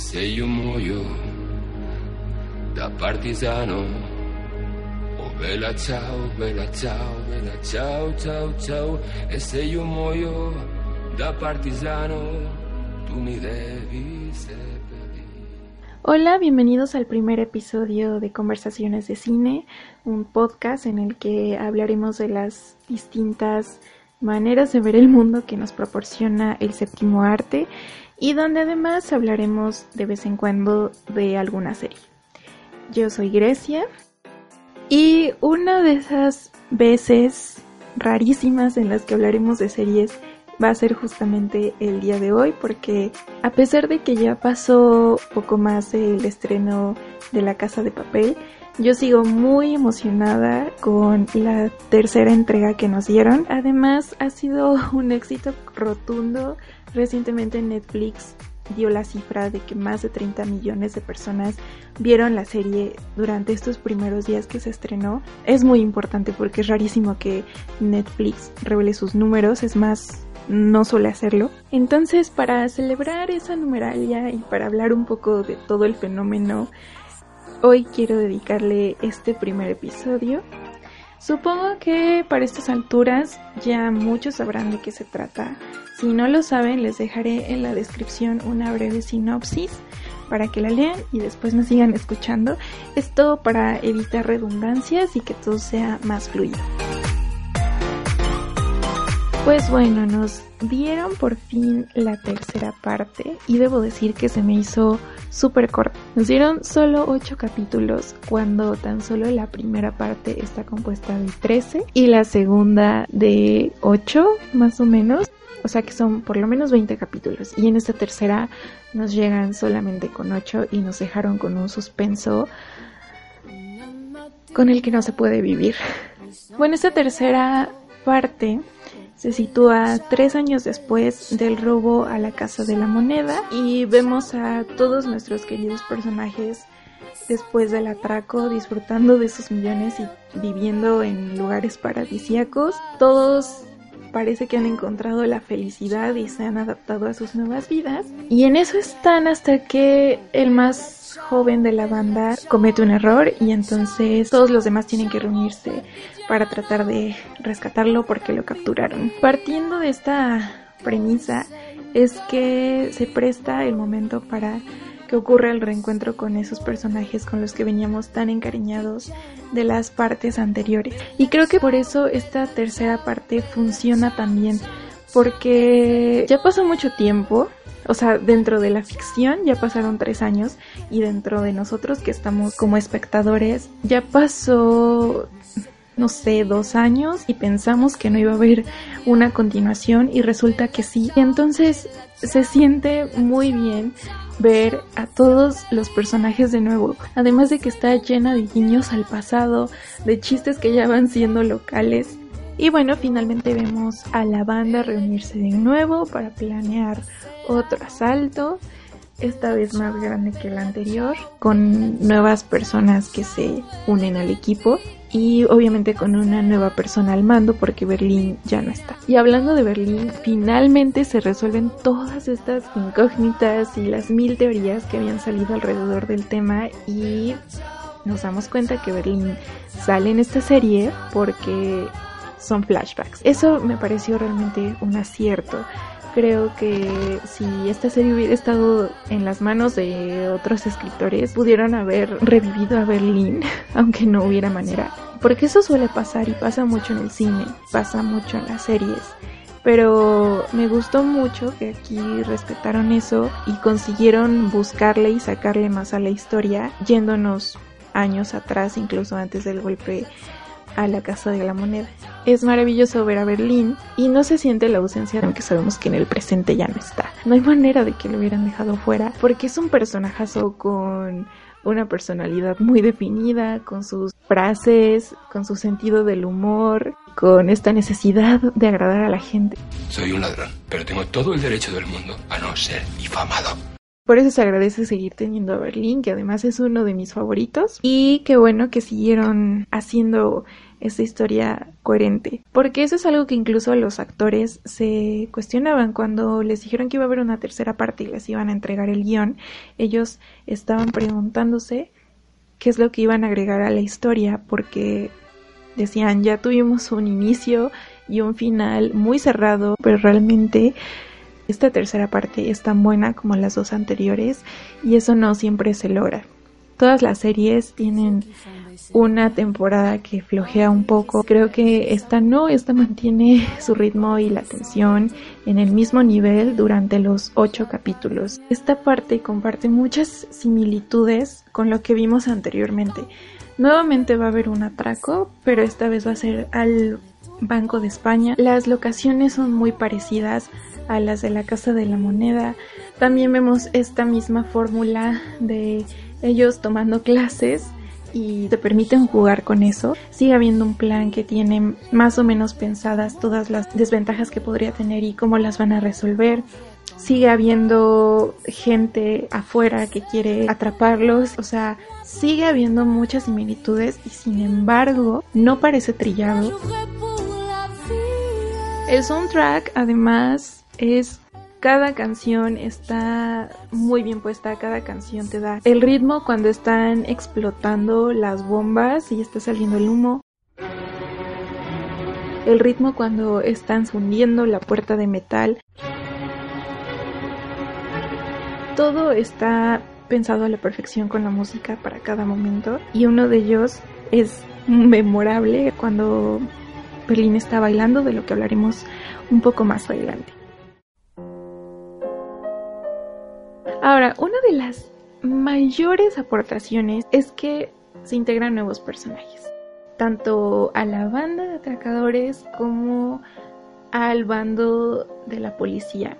sei un muoio da partigiano. Oh bella ciao, bella ciao, bella ciao, ciao, ciao. E se io muoio da partigiano, tu mi devi. Hola, bienvenidos al primer episodio de Conversaciones de Cine, un podcast en el que hablaremos de las distintas maneras de ver el mundo que nos proporciona el séptimo arte y donde además hablaremos de vez en cuando de alguna serie. Yo soy Grecia y una de esas veces rarísimas en las que hablaremos de series va a ser justamente el día de hoy porque a pesar de que ya pasó poco más el estreno de La Casa de Papel, yo sigo muy emocionada con la tercera entrega que nos dieron. Además, ha sido un éxito rotundo. Recientemente Netflix dio la cifra de que más de 30 millones de personas vieron la serie durante estos primeros días que se estrenó. Es muy importante porque es rarísimo que Netflix revele sus números, es más, no suele hacerlo. Entonces, para celebrar esa numeralia y para hablar un poco de todo el fenómeno Hoy quiero dedicarle este primer episodio. Supongo que para estas alturas ya muchos sabrán de qué se trata. Si no lo saben, les dejaré en la descripción una breve sinopsis para que la lean y después me sigan escuchando. Esto para evitar redundancias y que todo sea más fluido. Pues bueno, nos dieron por fin la tercera parte y debo decir que se me hizo súper corta. Nos dieron solo 8 capítulos cuando tan solo la primera parte está compuesta de 13 y la segunda de 8 más o menos. O sea que son por lo menos 20 capítulos. Y en esta tercera nos llegan solamente con 8 y nos dejaron con un suspenso con el que no se puede vivir. Bueno, esta tercera parte se sitúa tres años después del robo a la Casa de la Moneda y vemos a todos nuestros queridos personajes después del atraco disfrutando de sus millones y viviendo en lugares paradisíacos. Todos parece que han encontrado la felicidad y se han adaptado a sus nuevas vidas. Y en eso están hasta que el más joven de la banda comete un error y entonces todos los demás tienen que reunirse para tratar de rescatarlo porque lo capturaron. Partiendo de esta premisa es que se presta el momento para que ocurra el reencuentro con esos personajes con los que veníamos tan encariñados de las partes anteriores. Y creo que por eso esta tercera parte funciona también porque ya pasó mucho tiempo o sea, dentro de la ficción ya pasaron tres años y dentro de nosotros que estamos como espectadores ya pasó no sé, dos años y pensamos que no iba a haber una continuación y resulta que sí. Y entonces se siente muy bien ver a todos los personajes de nuevo, además de que está llena de guiños al pasado, de chistes que ya van siendo locales. Y bueno, finalmente vemos a la banda reunirse de nuevo para planear otro asalto, esta vez más grande que el anterior, con nuevas personas que se unen al equipo y obviamente con una nueva persona al mando porque Berlín ya no está. Y hablando de Berlín, finalmente se resuelven todas estas incógnitas y las mil teorías que habían salido alrededor del tema y nos damos cuenta que Berlín sale en esta serie porque son flashbacks. Eso me pareció realmente un acierto creo que si esta serie hubiera estado en las manos de otros escritores, pudieron haber revivido a Berlín, aunque no hubiera manera. Porque eso suele pasar y pasa mucho en el cine, pasa mucho en las series. Pero me gustó mucho que aquí respetaron eso y consiguieron buscarle y sacarle más a la historia, yéndonos años atrás, incluso antes del golpe a la Casa de la Moneda. Es maravilloso ver a Berlín y no se siente la ausencia, aunque sabemos que en el presente ya no está. No hay manera de que lo hubieran dejado fuera, porque es un personajazo con una personalidad muy definida, con sus frases, con su sentido del humor, con esta necesidad de agradar a la gente. Soy un ladrón, pero tengo todo el derecho del mundo a no ser difamado. Por eso se agradece seguir teniendo a Berlín, que además es uno de mis favoritos. Y qué bueno que siguieron haciendo esta historia coherente. Porque eso es algo que incluso los actores se cuestionaban cuando les dijeron que iba a haber una tercera parte y les iban a entregar el guion. Ellos estaban preguntándose qué es lo que iban a agregar a la historia porque decían ya tuvimos un inicio y un final muy cerrado, pero realmente esta tercera parte es tan buena como las dos anteriores y eso no siempre se logra. Todas las series tienen una temporada que flojea un poco. Creo que esta no, esta mantiene su ritmo y la tensión en el mismo nivel durante los ocho capítulos. Esta parte comparte muchas similitudes con lo que vimos anteriormente. Nuevamente va a haber un atraco, pero esta vez va a ser al Banco de España. Las locaciones son muy parecidas a las de la Casa de la Moneda. También vemos esta misma fórmula de ellos tomando clases y te permiten jugar con eso. Sigue habiendo un plan que tiene más o menos pensadas todas las desventajas que podría tener y cómo las van a resolver. Sigue habiendo gente afuera que quiere atraparlos, o sea, sigue habiendo muchas similitudes y sin embargo no parece trillado. El soundtrack además es cada canción está muy bien puesta, cada canción te da el ritmo cuando están explotando las bombas y está saliendo el humo. El ritmo cuando están fundiendo la puerta de metal. Todo está pensado a la perfección con la música para cada momento y uno de ellos es memorable cuando Berlín está bailando, de lo que hablaremos un poco más adelante. Ahora, una de las mayores aportaciones es que se integran nuevos personajes, tanto a la banda de atracadores como al bando de la policía.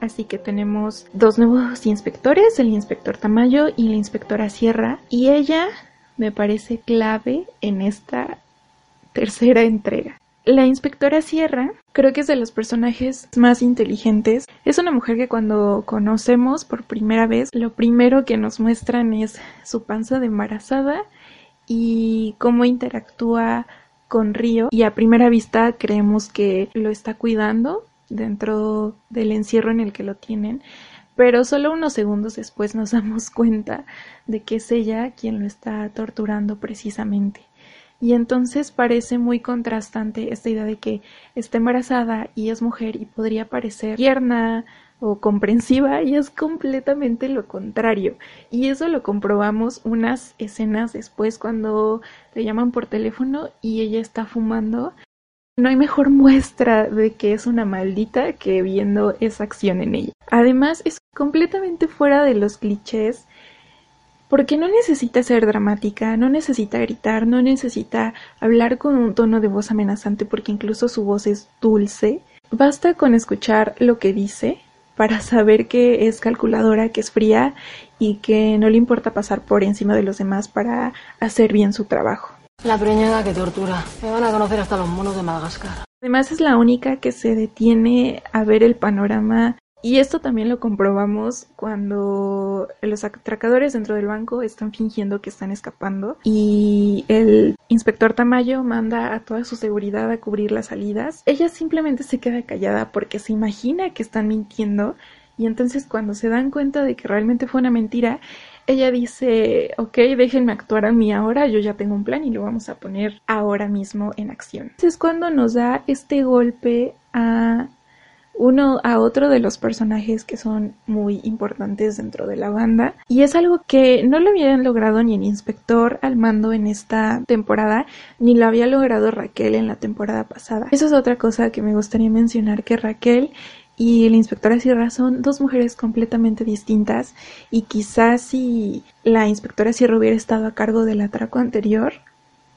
Así que tenemos dos nuevos inspectores, el inspector Tamayo y la inspectora Sierra, y ella me parece clave en esta tercera entrega. La inspectora Sierra creo que es de los personajes más inteligentes. Es una mujer que cuando conocemos por primera vez, lo primero que nos muestran es su panza de embarazada y cómo interactúa con Río y a primera vista creemos que lo está cuidando dentro del encierro en el que lo tienen, pero solo unos segundos después nos damos cuenta de que es ella quien lo está torturando precisamente. Y entonces parece muy contrastante esta idea de que está embarazada y es mujer y podría parecer tierna o comprensiva y es completamente lo contrario. Y eso lo comprobamos unas escenas después cuando le llaman por teléfono y ella está fumando. No hay mejor muestra de que es una maldita que viendo esa acción en ella. Además es completamente fuera de los clichés porque no necesita ser dramática, no necesita gritar, no necesita hablar con un tono de voz amenazante porque incluso su voz es dulce. Basta con escuchar lo que dice para saber que es calculadora, que es fría y que no le importa pasar por encima de los demás para hacer bien su trabajo. La preñada que tortura. Me van a conocer hasta los monos de Madagascar. Además es la única que se detiene a ver el panorama y esto también lo comprobamos cuando los atracadores dentro del banco están fingiendo que están escapando y el inspector Tamayo manda a toda su seguridad a cubrir las salidas. Ella simplemente se queda callada porque se imagina que están mintiendo y entonces cuando se dan cuenta de que realmente fue una mentira, ella dice, ok, déjenme actuar a mí ahora, yo ya tengo un plan y lo vamos a poner ahora mismo en acción. Entonces es cuando nos da este golpe a uno a otro de los personajes que son muy importantes dentro de la banda y es algo que no lo habían logrado ni el inspector al mando en esta temporada ni lo había logrado Raquel en la temporada pasada. Eso es otra cosa que me gustaría mencionar que Raquel y el inspectora Sierra son dos mujeres completamente distintas y quizás si la inspectora Sierra hubiera estado a cargo del atraco anterior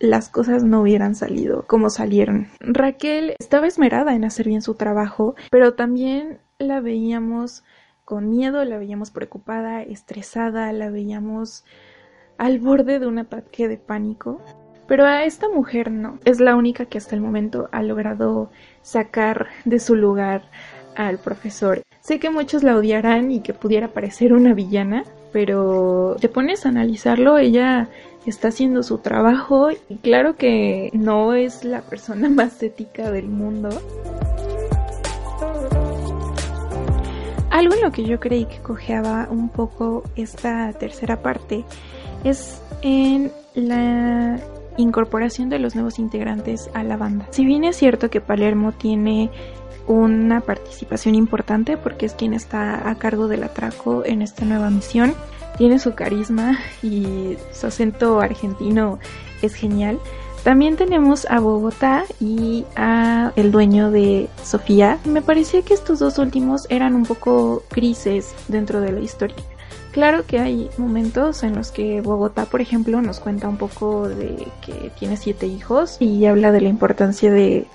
las cosas no hubieran salido como salieron. Raquel estaba esmerada en hacer bien su trabajo, pero también la veíamos con miedo, la veíamos preocupada, estresada, la veíamos al borde de un ataque de pánico. Pero a esta mujer no. Es la única que hasta el momento ha logrado sacar de su lugar al profesor. Sé que muchos la odiarán y que pudiera parecer una villana, pero te pones a analizarlo, ella está haciendo su trabajo y claro que no es la persona más ética del mundo. Algo en lo que yo creí que cojeaba un poco esta tercera parte es en la incorporación de los nuevos integrantes a la banda. Si bien es cierto que Palermo tiene una participación importante porque es quien está a cargo del atraco en esta nueva misión, tiene su carisma y su acento argentino es genial. También tenemos a Bogotá y a el dueño de Sofía. Me parecía que estos dos últimos eran un poco grises dentro de la historia. Claro que hay momentos en los que Bogotá, por ejemplo, nos cuenta un poco de que tiene siete hijos y habla de la importancia de,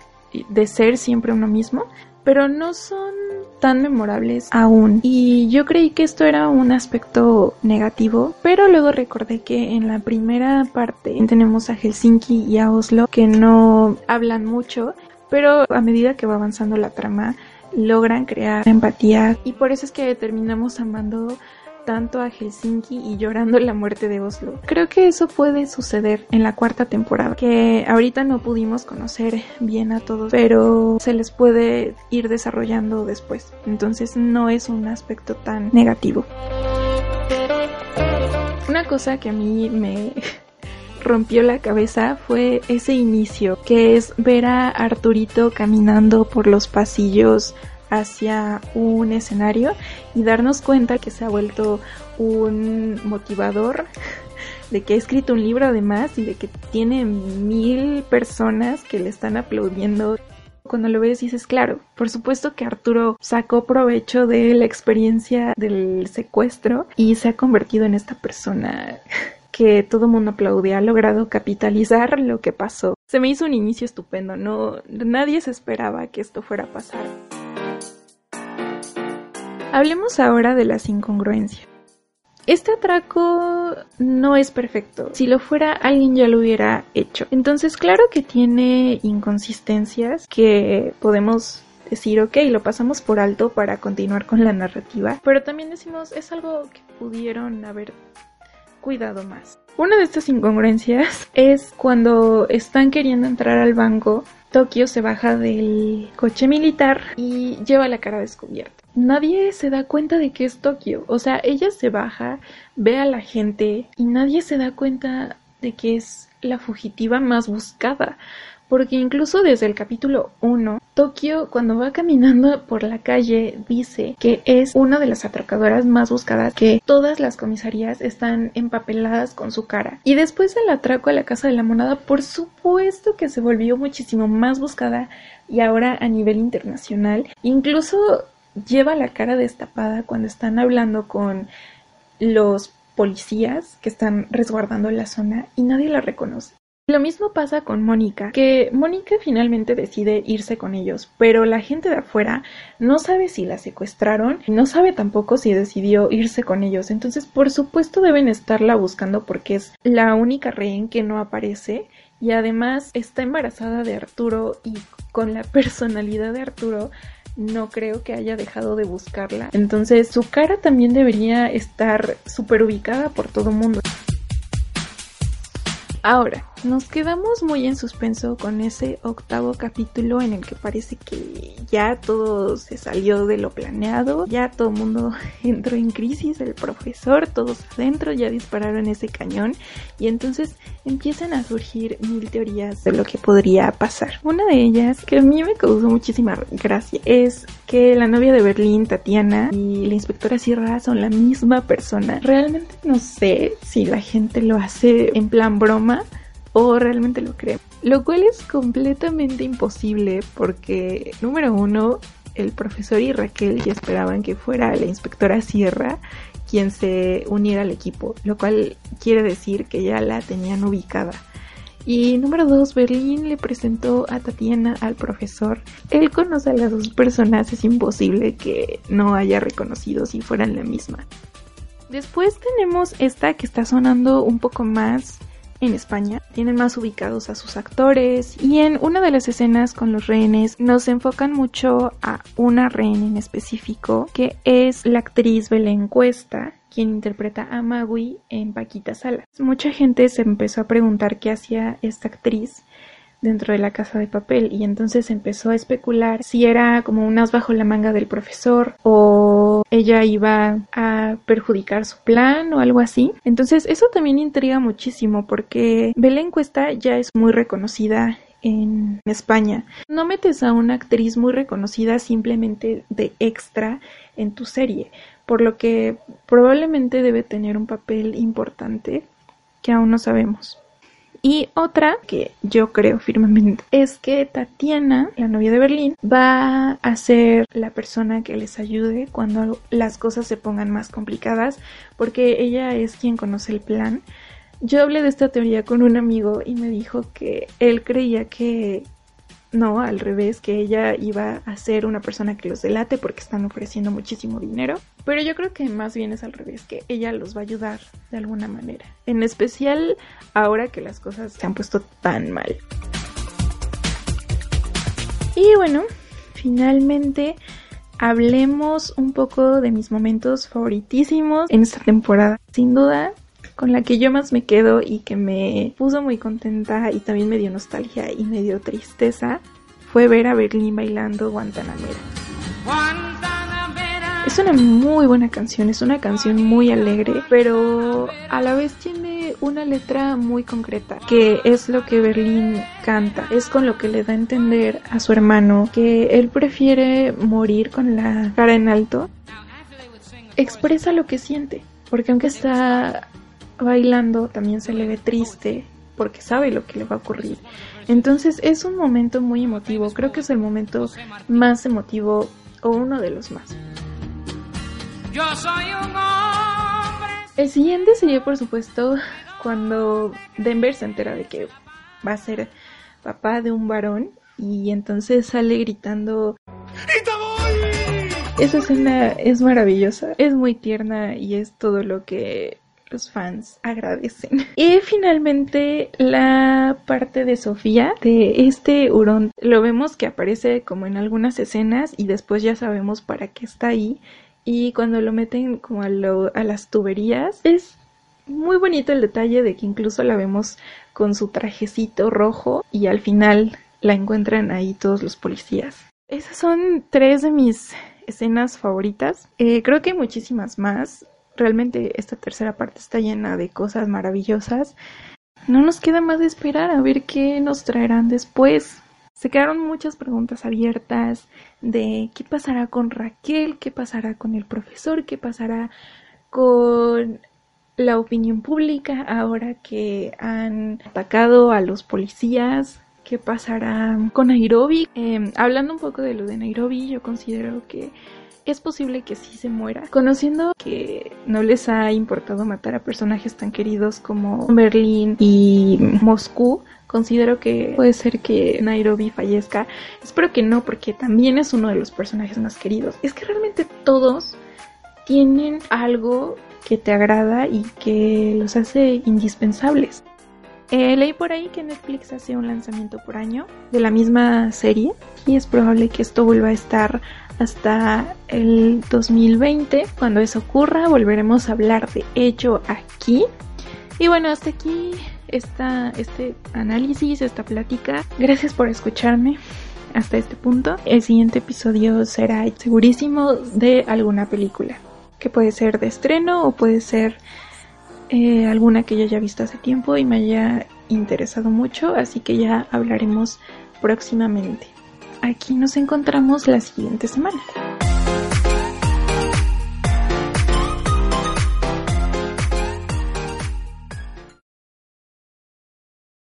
de ser siempre uno mismo, pero no son tan memorables aún. Y yo creí que esto era un aspecto negativo, pero luego recordé que en la primera parte tenemos a Helsinki y a Oslo que no hablan mucho, pero a medida que va avanzando la trama logran crear empatía y por eso es que terminamos amando tanto a Helsinki y llorando la muerte de Oslo. Creo que eso puede suceder en la cuarta temporada, que ahorita no pudimos conocer bien a todos, pero se les puede ir desarrollando después. Entonces no es un aspecto tan negativo. Una cosa que a mí me rompió la cabeza fue ese inicio, que es ver a Arturito caminando por los pasillos hacia un escenario y darnos cuenta que se ha vuelto un motivador de que ha escrito un libro además y de que tiene mil personas que le están aplaudiendo. Cuando lo ves dices, claro, por supuesto que Arturo sacó provecho de la experiencia del secuestro y se ha convertido en esta persona que todo mundo aplaude, ha logrado capitalizar lo que pasó. Se me hizo un inicio estupendo, no nadie se esperaba que esto fuera a pasar. Hablemos ahora de las incongruencias. Este atraco no es perfecto. Si lo fuera, alguien ya lo hubiera hecho. Entonces, claro que tiene inconsistencias que podemos decir, ok, lo pasamos por alto para continuar con la narrativa. Pero también decimos, es algo que pudieron haber cuidado más. Una de estas incongruencias es cuando están queriendo entrar al banco, Tokio se baja del coche militar y lleva la cara descubierta nadie se da cuenta de que es Tokio. O sea, ella se baja, ve a la gente y nadie se da cuenta de que es la fugitiva más buscada. Porque incluso desde el capítulo 1, Tokio cuando va caminando por la calle dice que es una de las atracadoras más buscadas, que todas las comisarías están empapeladas con su cara. Y después del atraco a la Casa de la Monada, por supuesto que se volvió muchísimo más buscada y ahora a nivel internacional. Incluso lleva la cara destapada cuando están hablando con los policías que están resguardando la zona y nadie la reconoce. Lo mismo pasa con Mónica, que Mónica finalmente decide irse con ellos, pero la gente de afuera no sabe si la secuestraron, no sabe tampoco si decidió irse con ellos, entonces por supuesto deben estarla buscando porque es la única rehén que no aparece y además está embarazada de Arturo y con la personalidad de Arturo no creo que haya dejado de buscarla. Entonces su cara también debería estar súper ubicada por todo el mundo. Ahora, nos quedamos muy en suspenso con ese octavo capítulo en el que parece que ya todo se salió de lo planeado, ya todo el mundo entró en crisis, el profesor, todos adentro, ya dispararon ese cañón y entonces empiezan a surgir mil teorías de lo que podría pasar. Una de ellas, que a mí me causó muchísima gracia, es que la novia de Berlín, Tatiana, y la inspectora Sierra son la misma persona. Realmente no sé si la gente lo hace en plan broma o realmente lo creen. Lo cual es completamente imposible porque, número uno, el profesor y Raquel ya esperaban que fuera la inspectora Sierra quien se uniera al equipo, lo cual quiere decir que ya la tenían ubicada. Y número dos, Berlín le presentó a Tatiana al profesor. Él conoce a las dos personas, es imposible que no haya reconocido si fueran la misma. Después tenemos esta que está sonando un poco más en España. Tienen más ubicados a sus actores y en una de las escenas con los rehenes nos enfocan mucho a una rehén en específico que es la actriz Belén Cuesta quien interpreta a Magui en Paquita Salas. Mucha gente se empezó a preguntar qué hacía esta actriz dentro de la casa de papel y entonces empezó a especular si era como un as bajo la manga del profesor o ella iba a perjudicar su plan o algo así. Entonces eso también intriga muchísimo porque Belén Cuesta ya es muy reconocida en España. No metes a una actriz muy reconocida simplemente de extra en tu serie, por lo que probablemente debe tener un papel importante que aún no sabemos. Y otra que yo creo firmemente es que Tatiana, la novia de Berlín, va a ser la persona que les ayude cuando las cosas se pongan más complicadas, porque ella es quien conoce el plan. Yo hablé de esta teoría con un amigo y me dijo que él creía que no, al revés, que ella iba a ser una persona que los delate porque están ofreciendo muchísimo dinero. Pero yo creo que más bien es al revés, que ella los va a ayudar de alguna manera. En especial ahora que las cosas se han puesto tan mal. Y bueno, finalmente hablemos un poco de mis momentos favoritísimos en esta temporada. Sin duda, con la que yo más me quedo y que me puso muy contenta y también me dio nostalgia y me dio tristeza fue ver a Berlín bailando Guantanamera. Es una muy buena canción, es una canción muy alegre, pero a la vez tiene una letra muy concreta, que es lo que Berlín canta, es con lo que le da a entender a su hermano que él prefiere morir con la cara en alto. Expresa lo que siente, porque aunque está bailando también se le ve triste porque sabe lo que le va a ocurrir. Entonces es un momento muy emotivo, creo que es el momento más emotivo o uno de los más. Yo soy un hombre. El siguiente sería por supuesto cuando Denver se entera de que va a ser papá de un varón y entonces sale gritando esa escena es maravillosa, es muy tierna y es todo lo que los fans agradecen. Y finalmente la parte de Sofía, de este hurón, lo vemos que aparece como en algunas escenas y después ya sabemos para qué está ahí. Y cuando lo meten como a, a las tuberías, es muy bonito el detalle de que incluso la vemos con su trajecito rojo y al final la encuentran ahí todos los policías. Esas son tres de mis escenas favoritas. Eh, creo que hay muchísimas más realmente esta tercera parte está llena de cosas maravillosas. No nos queda más de esperar a ver qué nos traerán después. Se quedaron muchas preguntas abiertas de qué pasará con Raquel, qué pasará con el profesor, qué pasará con la opinión pública ahora que han atacado a los policías, qué pasará con Nairobi. Em, hablando un poco de lo de Nairobi, yo considero que es posible que sí se muera. Conociendo que no les ha importado matar a personajes tan queridos como Berlín y Moscú, considero que puede ser que Nairobi fallezca. Espero que no, porque también es uno de los personajes más queridos. Es que realmente todos tienen algo que te agrada y que los hace indispensables. Eh, leí por ahí que Netflix hace un lanzamiento por año de la misma serie y es probable que esto vuelva a estar hasta el 2020. Cuando eso ocurra, volveremos a hablar de ello aquí. Y bueno, hasta aquí está este análisis, esta plática. Gracias por escucharme hasta este punto. El siguiente episodio será segurísimo de alguna película, que puede ser de estreno o puede ser eh, alguna que yo haya visto hace tiempo y me haya interesado mucho, así que ya hablaremos próximamente aquí nos encontramos la siguiente semana.